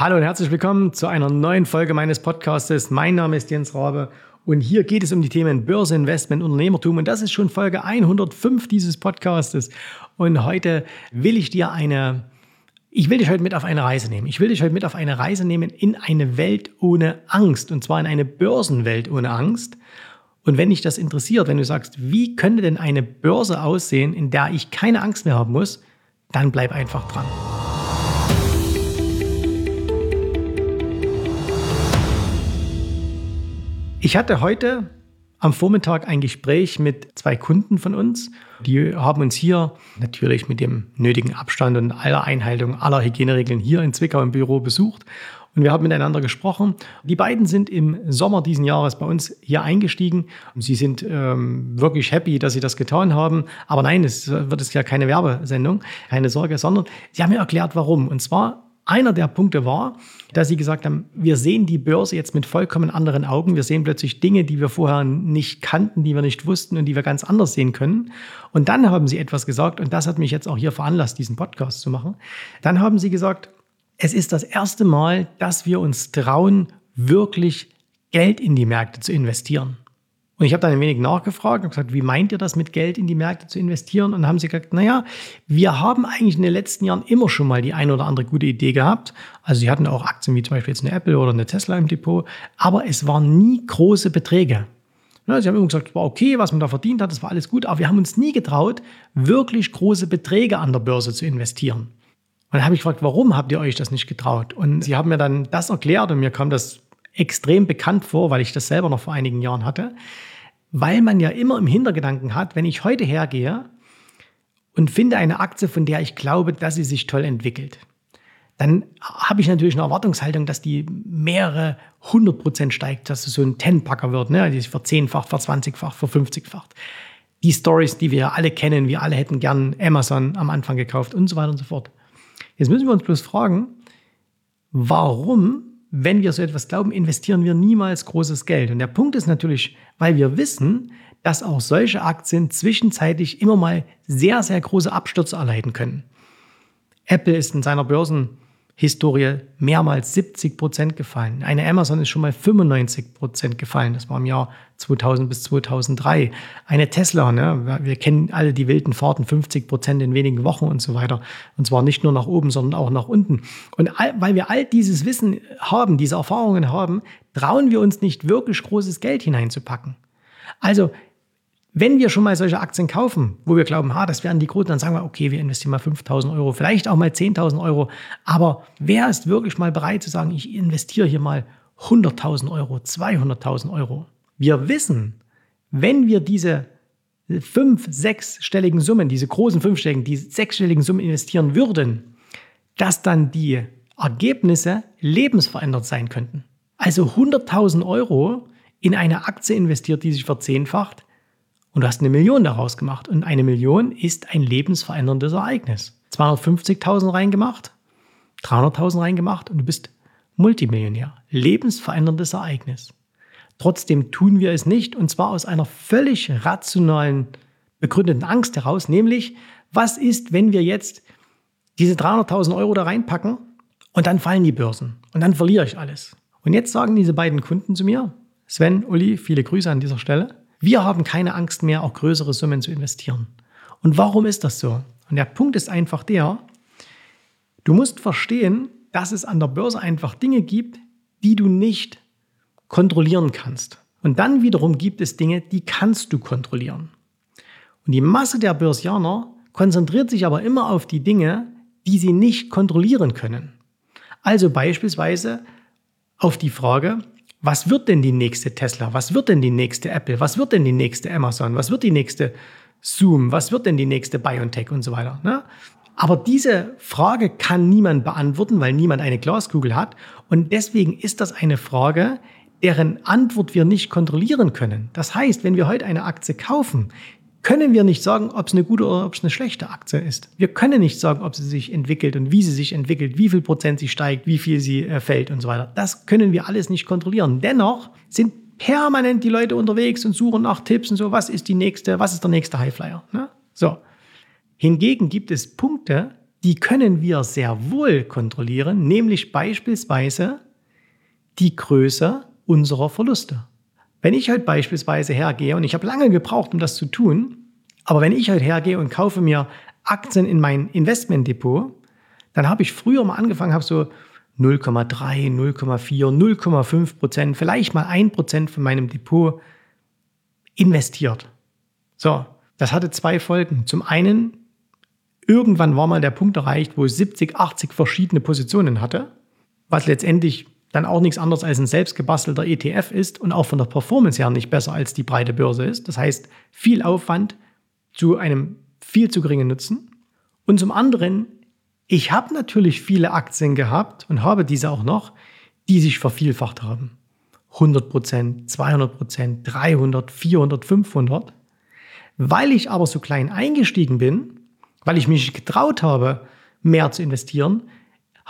Hallo und herzlich willkommen zu einer neuen Folge meines Podcastes. Mein Name ist Jens Rabe und hier geht es um die Themen Börse, Investment, Unternehmertum und das ist schon Folge 105 dieses Podcastes. Und heute will ich dir eine, ich will dich heute mit auf eine Reise nehmen. Ich will dich heute mit auf eine Reise nehmen in eine Welt ohne Angst und zwar in eine Börsenwelt ohne Angst. Und wenn dich das interessiert, wenn du sagst, wie könnte denn eine Börse aussehen, in der ich keine Angst mehr haben muss, dann bleib einfach dran. Ich hatte heute am Vormittag ein Gespräch mit zwei Kunden von uns. Die haben uns hier natürlich mit dem nötigen Abstand und aller Einhaltung aller Hygieneregeln hier in Zwickau im Büro besucht. Und wir haben miteinander gesprochen. Die beiden sind im Sommer diesen Jahres bei uns hier eingestiegen. Sie sind ähm, wirklich happy, dass sie das getan haben. Aber nein, es wird es ja keine Werbesendung, keine Sorge, sondern sie haben mir erklärt, warum. Und zwar einer der Punkte war, dass sie gesagt haben, wir sehen die Börse jetzt mit vollkommen anderen Augen. Wir sehen plötzlich Dinge, die wir vorher nicht kannten, die wir nicht wussten und die wir ganz anders sehen können. Und dann haben sie etwas gesagt, und das hat mich jetzt auch hier veranlasst, diesen Podcast zu machen. Dann haben sie gesagt, es ist das erste Mal, dass wir uns trauen, wirklich Geld in die Märkte zu investieren. Und ich habe dann ein wenig nachgefragt und gesagt, wie meint ihr das mit Geld in die Märkte zu investieren? Und haben sie gesagt, naja, wir haben eigentlich in den letzten Jahren immer schon mal die eine oder andere gute Idee gehabt. Also sie hatten auch Aktien wie zum Beispiel jetzt eine Apple oder eine Tesla im Depot, aber es waren nie große Beträge. Sie haben immer gesagt, es war okay, was man da verdient hat, das war alles gut, aber wir haben uns nie getraut, wirklich große Beträge an der Börse zu investieren. Und dann habe ich gefragt, warum habt ihr euch das nicht getraut? Und sie haben mir dann das erklärt und mir kam das extrem bekannt vor, weil ich das selber noch vor einigen Jahren hatte weil man ja immer im Hintergedanken hat, wenn ich heute hergehe und finde eine Aktie, von der ich glaube, dass sie sich toll entwickelt, dann habe ich natürlich eine Erwartungshaltung, dass die mehrere hundert Prozent steigt, dass es so ein Ten-Packer wird, ne? die sich verzehnfacht, verzwanzigfacht, verfünfzigfacht. Die Stories, die wir alle kennen, wir alle hätten gern Amazon am Anfang gekauft und so weiter und so fort. Jetzt müssen wir uns bloß fragen, warum wenn wir so etwas glauben, investieren wir niemals großes Geld. Und der Punkt ist natürlich, weil wir wissen, dass auch solche Aktien zwischenzeitlich immer mal sehr, sehr große Abstürze erleiden können. Apple ist in seiner Börsen Historie mehrmals 70 Prozent gefallen. Eine Amazon ist schon mal 95 Prozent gefallen. Das war im Jahr 2000 bis 2003. Eine Tesla, ne, wir kennen alle die wilden Fahrten, 50 Prozent in wenigen Wochen und so weiter. Und zwar nicht nur nach oben, sondern auch nach unten. Und all, weil wir all dieses Wissen haben, diese Erfahrungen haben, trauen wir uns nicht wirklich großes Geld hineinzupacken. Also wenn wir schon mal solche Aktien kaufen, wo wir glauben, ha, das wären die großen, dann sagen wir, okay, wir investieren mal 5000 Euro, vielleicht auch mal 10.000 Euro. Aber wer ist wirklich mal bereit zu sagen, ich investiere hier mal 100.000 Euro, 200.000 Euro? Wir wissen, wenn wir diese fünf, sechsstelligen Summen, diese großen fünfstelligen, die sechsstelligen Summen investieren würden, dass dann die Ergebnisse lebensverändert sein könnten. Also 100.000 Euro in eine Aktie investiert, die sich verzehnfacht, und du hast eine Million daraus gemacht. Und eine Million ist ein lebensveränderndes Ereignis. 250.000 reingemacht, 300.000 reingemacht und du bist Multimillionär. Lebensveränderndes Ereignis. Trotzdem tun wir es nicht und zwar aus einer völlig rationalen, begründeten Angst heraus, nämlich, was ist, wenn wir jetzt diese 300.000 Euro da reinpacken und dann fallen die Börsen und dann verliere ich alles. Und jetzt sagen diese beiden Kunden zu mir, Sven, Uli, viele Grüße an dieser Stelle, wir haben keine Angst mehr, auch größere Summen zu investieren. Und warum ist das so? Und der Punkt ist einfach der, du musst verstehen, dass es an der Börse einfach Dinge gibt, die du nicht kontrollieren kannst. Und dann wiederum gibt es Dinge, die kannst du kontrollieren. Und die Masse der Börsianer konzentriert sich aber immer auf die Dinge, die sie nicht kontrollieren können. Also beispielsweise auf die Frage, was wird denn die nächste Tesla? Was wird denn die nächste Apple? Was wird denn die nächste Amazon? Was wird die nächste Zoom? Was wird denn die nächste BioNTech und so weiter? Ne? Aber diese Frage kann niemand beantworten, weil niemand eine Glaskugel hat. Und deswegen ist das eine Frage, deren Antwort wir nicht kontrollieren können. Das heißt, wenn wir heute eine Aktie kaufen, können wir nicht sagen, ob es eine gute oder ob es eine schlechte Aktie ist. Wir können nicht sagen, ob sie sich entwickelt und wie sie sich entwickelt, wie viel Prozent sie steigt, wie viel sie äh, fällt und so weiter. Das können wir alles nicht kontrollieren. Dennoch sind permanent die Leute unterwegs und suchen nach Tipps und so, was ist die nächste, was ist der nächste Highflyer. Ne? So. Hingegen gibt es Punkte, die können wir sehr wohl kontrollieren, nämlich beispielsweise die Größe unserer Verluste. Wenn ich heute beispielsweise hergehe, und ich habe lange gebraucht, um das zu tun, aber wenn ich heute hergehe und kaufe mir Aktien in mein Investmentdepot, dann habe ich früher mal angefangen, habe so 0,3, 0,4, 0,5 Prozent, vielleicht mal 1 Prozent von meinem Depot investiert. So, das hatte zwei Folgen. Zum einen, irgendwann war mal der Punkt erreicht, wo ich 70, 80 verschiedene Positionen hatte, was letztendlich dann auch nichts anderes als ein selbstgebastelter ETF ist und auch von der Performance her nicht besser als die breite Börse ist. Das heißt, viel Aufwand zu einem viel zu geringen Nutzen. Und zum anderen, ich habe natürlich viele Aktien gehabt und habe diese auch noch, die sich vervielfacht haben. 100 Prozent, 200 Prozent, 300, 400, 500. Weil ich aber so klein eingestiegen bin, weil ich mich getraut habe, mehr zu investieren,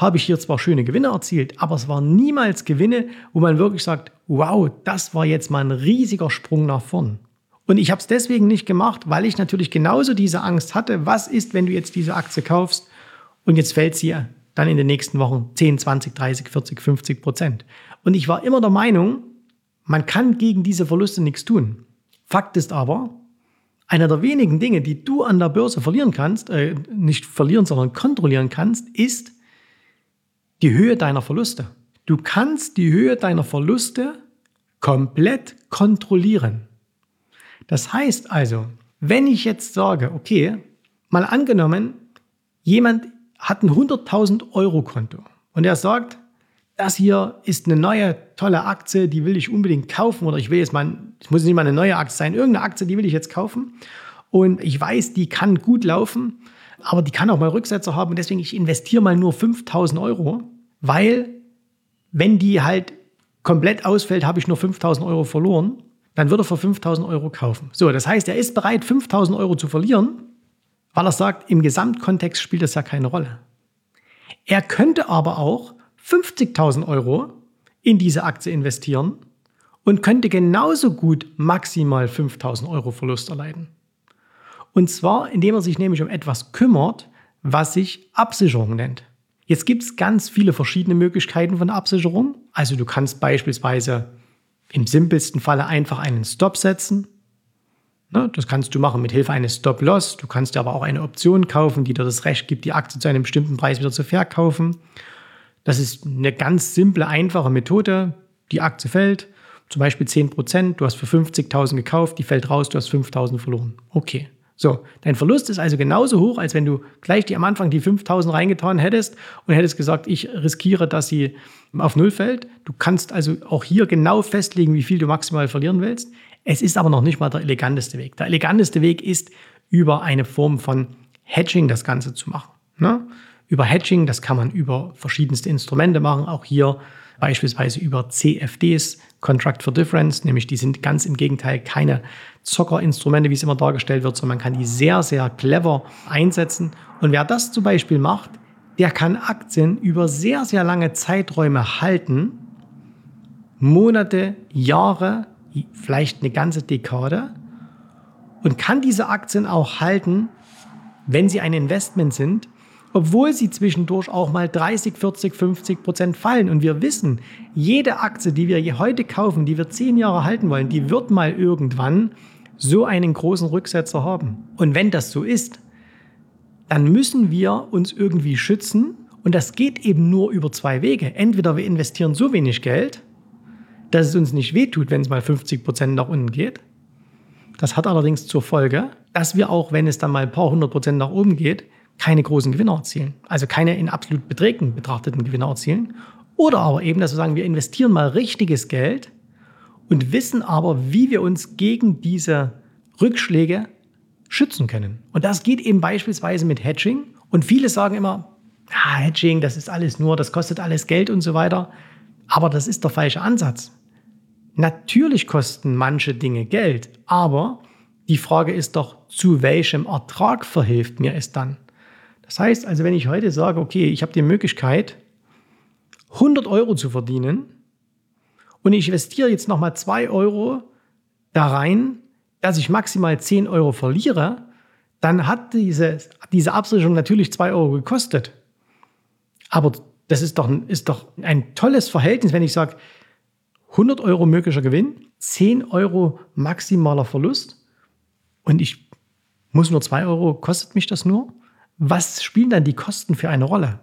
habe ich hier zwar schöne Gewinne erzielt, aber es waren niemals Gewinne, wo man wirklich sagt, wow, das war jetzt mal ein riesiger Sprung nach vorn. Und ich habe es deswegen nicht gemacht, weil ich natürlich genauso diese Angst hatte, was ist, wenn du jetzt diese Aktie kaufst und jetzt fällt sie dann in den nächsten Wochen 10, 20, 30, 40, 50 Prozent. Und ich war immer der Meinung, man kann gegen diese Verluste nichts tun. Fakt ist aber, einer der wenigen Dinge, die du an der Börse verlieren kannst, äh, nicht verlieren, sondern kontrollieren kannst, ist die Höhe deiner Verluste. Du kannst die Höhe deiner Verluste komplett kontrollieren. Das heißt also, wenn ich jetzt sage, okay, mal angenommen, jemand hat ein 100.000 Euro Konto und er sagt, das hier ist eine neue tolle Aktie, die will ich unbedingt kaufen oder ich will jetzt mal, es muss nicht mal eine neue Aktie sein, irgendeine Aktie, die will ich jetzt kaufen und ich weiß, die kann gut laufen, aber die kann auch mal Rücksetzer haben und deswegen ich investiere mal nur 5000 Euro, weil wenn die halt komplett ausfällt, habe ich nur 5000 Euro verloren, dann würde er für 5000 Euro kaufen. So, das heißt, er ist bereit, 5000 Euro zu verlieren, weil er sagt, im Gesamtkontext spielt das ja keine Rolle. Er könnte aber auch 50.000 Euro in diese Aktie investieren und könnte genauso gut maximal 5.000 Euro Verlust erleiden. Und zwar, indem er sich nämlich um etwas kümmert, was sich Absicherung nennt. Jetzt gibt es ganz viele verschiedene Möglichkeiten von Absicherung. Also du kannst beispielsweise im simpelsten Falle einfach einen Stop setzen. Ne, das kannst du machen mit Hilfe eines Stop-Loss. Du kannst dir aber auch eine Option kaufen, die dir das Recht gibt, die Aktie zu einem bestimmten Preis wieder zu verkaufen. Das ist eine ganz simple, einfache Methode. Die Aktie fällt, zum Beispiel 10%, du hast für 50.000 gekauft, die fällt raus, du hast 5.000 verloren. Okay. So, dein Verlust ist also genauso hoch, als wenn du gleich die am Anfang die 5000 reingetan hättest und hättest gesagt, ich riskiere, dass sie auf Null fällt. Du kannst also auch hier genau festlegen, wie viel du maximal verlieren willst. Es ist aber noch nicht mal der eleganteste Weg. Der eleganteste Weg ist, über eine Form von Hedging das Ganze zu machen. Ne? über Hedging. Das kann man über verschiedenste Instrumente machen. Auch hier beispielsweise über CFDs, Contract for Difference, nämlich die sind ganz im Gegenteil keine Zockerinstrumente, wie es immer dargestellt wird, sondern man kann die sehr, sehr clever einsetzen. Und wer das zum Beispiel macht, der kann Aktien über sehr, sehr lange Zeiträume halten, Monate, Jahre, vielleicht eine ganze Dekade und kann diese Aktien auch halten, wenn sie ein Investment sind, obwohl sie zwischendurch auch mal 30, 40, 50 Prozent fallen. Und wir wissen, jede Aktie, die wir heute kaufen, die wir zehn Jahre halten wollen, die wird mal irgendwann so einen großen Rücksetzer haben. Und wenn das so ist, dann müssen wir uns irgendwie schützen. Und das geht eben nur über zwei Wege. Entweder wir investieren so wenig Geld, dass es uns nicht wehtut, wenn es mal 50 Prozent nach unten geht. Das hat allerdings zur Folge, dass wir auch, wenn es dann mal ein paar hundert Prozent nach oben geht, keine großen Gewinner erzielen. Also keine in absolut Beträgen betrachteten Gewinner erzielen. Oder aber eben, dass wir sagen, wir investieren mal richtiges Geld und wissen aber, wie wir uns gegen diese Rückschläge schützen können. Und das geht eben beispielsweise mit Hedging. Und viele sagen immer, ah, Hedging, das ist alles nur, das kostet alles Geld und so weiter. Aber das ist der falsche Ansatz. Natürlich kosten manche Dinge Geld, aber die Frage ist doch, zu welchem Ertrag verhilft mir es dann? Das heißt also, wenn ich heute sage, okay, ich habe die Möglichkeit, 100 Euro zu verdienen und ich investiere jetzt nochmal 2 Euro da rein, dass ich maximal 10 Euro verliere, dann hat diese, diese Absicherung natürlich 2 Euro gekostet. Aber das ist doch, ist doch ein tolles Verhältnis, wenn ich sage, 100 Euro möglicher Gewinn, 10 Euro maximaler Verlust und ich muss nur 2 Euro, kostet mich das nur? Was spielen dann die Kosten für eine Rolle?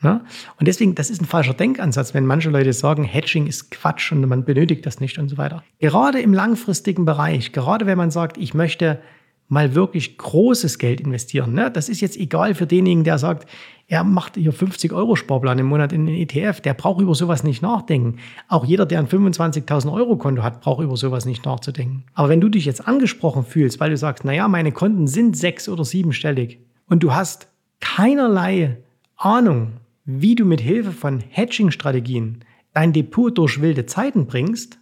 Ja? Und deswegen, das ist ein falscher Denkansatz, wenn manche Leute sagen, Hedging ist Quatsch und man benötigt das nicht und so weiter. Gerade im langfristigen Bereich, gerade wenn man sagt, ich möchte mal wirklich großes Geld investieren. Ne? Das ist jetzt egal für denjenigen, der sagt, er macht hier 50 Euro Sparplan im Monat in den ETF. Der braucht über sowas nicht nachdenken. Auch jeder, der ein 25.000 Euro Konto hat, braucht über sowas nicht nachzudenken. Aber wenn du dich jetzt angesprochen fühlst, weil du sagst, naja, meine Konten sind sechs- oder siebenstellig und du hast keinerlei Ahnung, wie du mit Hilfe von Hedging-Strategien dein Depot durch wilde Zeiten bringst,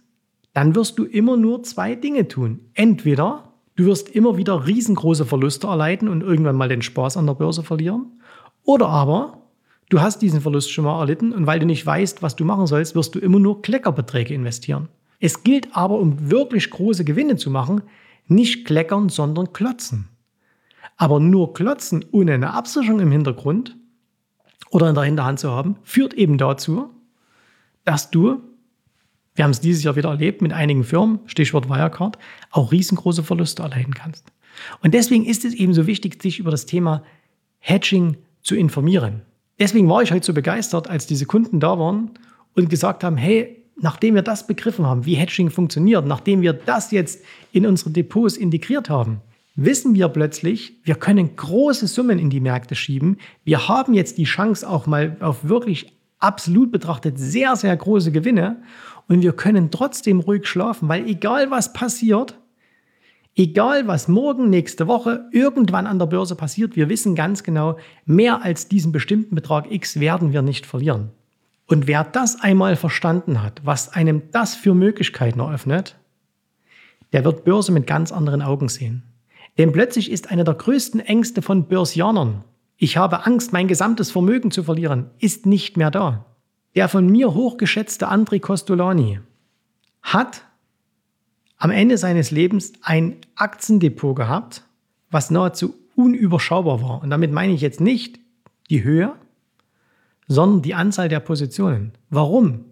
dann wirst du immer nur zwei Dinge tun. Entweder du wirst immer wieder riesengroße Verluste erleiden und irgendwann mal den Spaß an der Börse verlieren, oder aber du hast diesen Verlust schon mal erlitten und weil du nicht weißt, was du machen sollst, wirst du immer nur Kleckerbeträge investieren. Es gilt aber, um wirklich große Gewinne zu machen, nicht kleckern, sondern klotzen. Aber nur klotzen ohne eine Absicherung im Hintergrund oder in der Hinterhand zu haben, führt eben dazu, dass du, wir haben es dieses Jahr wieder erlebt mit einigen Firmen, Stichwort Wirecard, auch riesengroße Verluste erleiden kannst. Und deswegen ist es eben so wichtig, sich über das Thema Hedging zu informieren. Deswegen war ich heute so begeistert, als diese Kunden da waren und gesagt haben, hey, nachdem wir das begriffen haben, wie Hedging funktioniert, nachdem wir das jetzt in unsere Depots integriert haben, wissen wir plötzlich, wir können große Summen in die Märkte schieben. Wir haben jetzt die Chance auch mal auf wirklich absolut betrachtet sehr, sehr große Gewinne und wir können trotzdem ruhig schlafen, weil egal was passiert, Egal, was morgen, nächste Woche, irgendwann an der Börse passiert, wir wissen ganz genau, mehr als diesen bestimmten Betrag X werden wir nicht verlieren. Und wer das einmal verstanden hat, was einem das für Möglichkeiten eröffnet, der wird Börse mit ganz anderen Augen sehen. Denn plötzlich ist eine der größten Ängste von Börsianern, ich habe Angst, mein gesamtes Vermögen zu verlieren, ist nicht mehr da. Der von mir hochgeschätzte André Costolani hat am Ende seines Lebens ein Aktiendepot gehabt, was nahezu unüberschaubar war. Und damit meine ich jetzt nicht die Höhe, sondern die Anzahl der Positionen. Warum?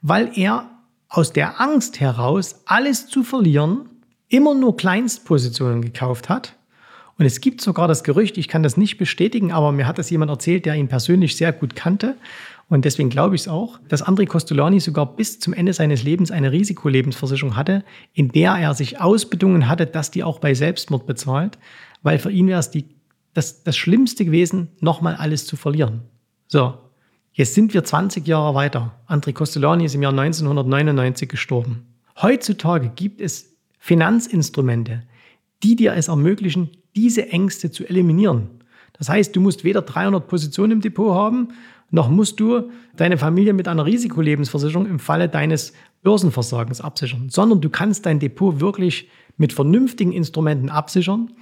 Weil er aus der Angst heraus, alles zu verlieren, immer nur Kleinstpositionen gekauft hat. Und es gibt sogar das Gerücht, ich kann das nicht bestätigen, aber mir hat das jemand erzählt, der ihn persönlich sehr gut kannte, und deswegen glaube ich es auch, dass André Costolani sogar bis zum Ende seines Lebens eine Risikolebensversicherung hatte, in der er sich ausbedungen hatte, dass die auch bei Selbstmord bezahlt, weil für ihn wäre es die, das, das Schlimmste gewesen, nochmal alles zu verlieren. So, jetzt sind wir 20 Jahre weiter. André Costolani ist im Jahr 1999 gestorben. Heutzutage gibt es Finanzinstrumente, die dir es ermöglichen, diese Ängste zu eliminieren. Das heißt, du musst weder 300 Positionen im Depot haben, noch musst du deine Familie mit einer Risikolebensversicherung im Falle deines Börsenversagens absichern, sondern du kannst dein Depot wirklich mit vernünftigen Instrumenten absichern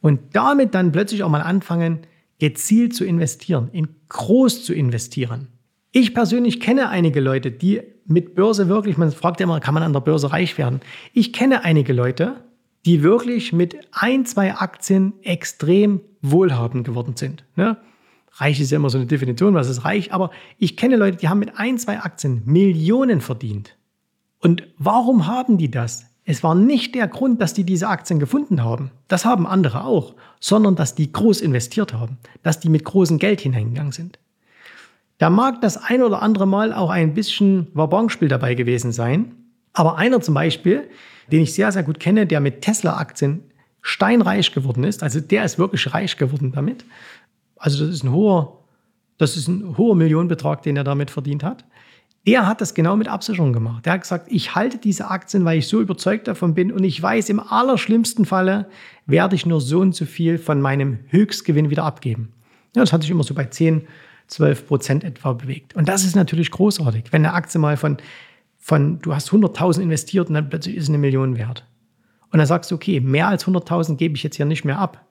und damit dann plötzlich auch mal anfangen, gezielt zu investieren, in groß zu investieren. Ich persönlich kenne einige Leute, die mit Börse wirklich, man fragt ja immer, kann man an der Börse reich werden? Ich kenne einige Leute, die wirklich mit ein, zwei Aktien extrem wohlhabend geworden sind. Ne? Reich ist ja immer so eine Definition, was ist reich, aber ich kenne Leute, die haben mit ein, zwei Aktien Millionen verdient. Und warum haben die das? Es war nicht der Grund, dass die diese Aktien gefunden haben. Das haben andere auch, sondern dass die groß investiert haben, dass die mit großem Geld hineingegangen sind. Da mag das ein oder andere Mal auch ein bisschen Wabonspiel dabei gewesen sein, aber einer zum Beispiel, den ich sehr, sehr gut kenne, der mit Tesla-Aktien steinreich geworden ist, also der ist wirklich reich geworden damit, also das ist ein hoher, das ist ein hoher Millionenbetrag, den er damit verdient hat. Der hat das genau mit Absicherung gemacht. Der hat gesagt, ich halte diese Aktien, weil ich so überzeugt davon bin und ich weiß, im allerschlimmsten Falle werde ich nur so und so viel von meinem Höchstgewinn wieder abgeben. Ja, das hat sich immer so bei 10, 12 Prozent etwa bewegt. Und das ist natürlich großartig, wenn eine Aktie mal von, von du hast 100.000 investiert und dann plötzlich ist es eine Million wert. Und dann sagst du, okay, mehr als 100.000 gebe ich jetzt hier nicht mehr ab.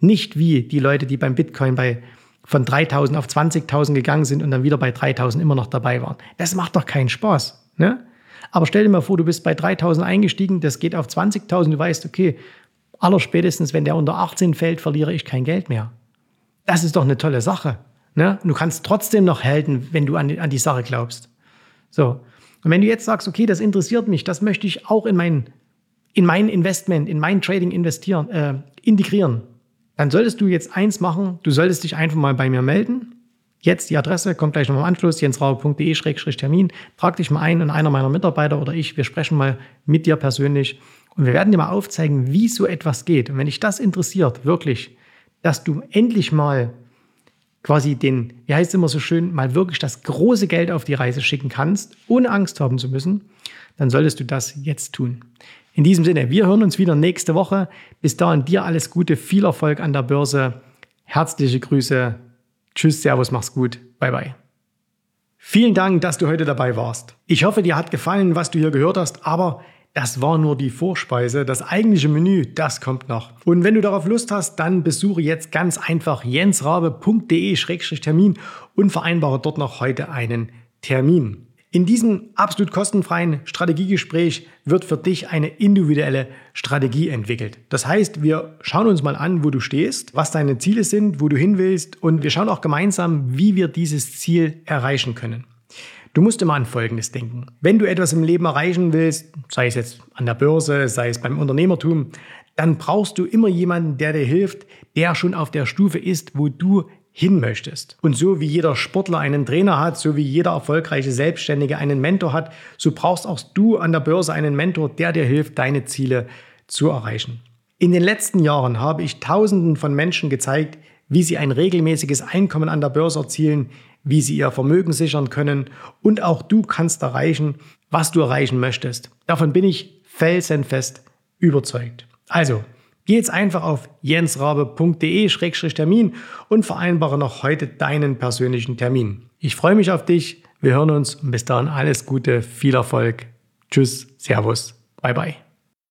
Nicht wie die Leute, die beim Bitcoin bei von 3000 auf 20.000 gegangen sind und dann wieder bei 3000 immer noch dabei waren. Das macht doch keinen Spaß. Ne? Aber stell dir mal vor, du bist bei 3000 eingestiegen, das geht auf 20.000, du weißt, okay, Allerspätestens, wenn der unter 18 fällt, verliere ich kein Geld mehr. Das ist doch eine tolle Sache. Ne? du kannst trotzdem noch halten, wenn du an die, an die Sache glaubst. So. Und wenn du jetzt sagst, okay, das interessiert mich, das möchte ich auch in mein, in mein Investment, in mein Trading investieren, äh, integrieren, dann solltest du jetzt eins machen, du solltest dich einfach mal bei mir melden. Jetzt die Adresse, kommt gleich noch im Anschluss, jensrauber.de-termin. Trag dich mal ein und einer meiner Mitarbeiter oder ich, wir sprechen mal mit dir persönlich und wir werden dir mal aufzeigen, wie so etwas geht. Und wenn dich das interessiert, wirklich, dass du endlich mal quasi den, wie heißt es immer so schön, mal wirklich das große Geld auf die Reise schicken kannst, ohne Angst haben zu müssen, dann solltest du das jetzt tun. In diesem Sinne, wir hören uns wieder nächste Woche. Bis dahin dir alles Gute, viel Erfolg an der Börse. Herzliche Grüße. Tschüss, Servus, mach's gut. Bye, bye. Vielen Dank, dass du heute dabei warst. Ich hoffe, dir hat gefallen, was du hier gehört hast, aber das war nur die Vorspeise. Das eigentliche Menü, das kommt noch. Und wenn du darauf Lust hast, dann besuche jetzt ganz einfach jensrabe.de-termin und vereinbare dort noch heute einen Termin. In diesem absolut kostenfreien Strategiegespräch wird für dich eine individuelle Strategie entwickelt. Das heißt, wir schauen uns mal an, wo du stehst, was deine Ziele sind, wo du hin willst und wir schauen auch gemeinsam, wie wir dieses Ziel erreichen können. Du musst immer an Folgendes denken. Wenn du etwas im Leben erreichen willst, sei es jetzt an der Börse, sei es beim Unternehmertum, dann brauchst du immer jemanden, der dir hilft, der schon auf der Stufe ist, wo du hin möchtest. Und so wie jeder Sportler einen Trainer hat, so wie jeder erfolgreiche Selbstständige einen Mentor hat, so brauchst auch du an der Börse einen Mentor, der dir hilft, deine Ziele zu erreichen. In den letzten Jahren habe ich Tausenden von Menschen gezeigt, wie sie ein regelmäßiges Einkommen an der Börse erzielen, wie sie ihr Vermögen sichern können und auch du kannst erreichen, was du erreichen möchtest. Davon bin ich felsenfest überzeugt. Also, geh jetzt einfach auf jensrabe.de-termin und vereinbare noch heute deinen persönlichen Termin. Ich freue mich auf dich. Wir hören uns und bis dahin alles Gute, viel Erfolg. Tschüss, Servus, bye bye.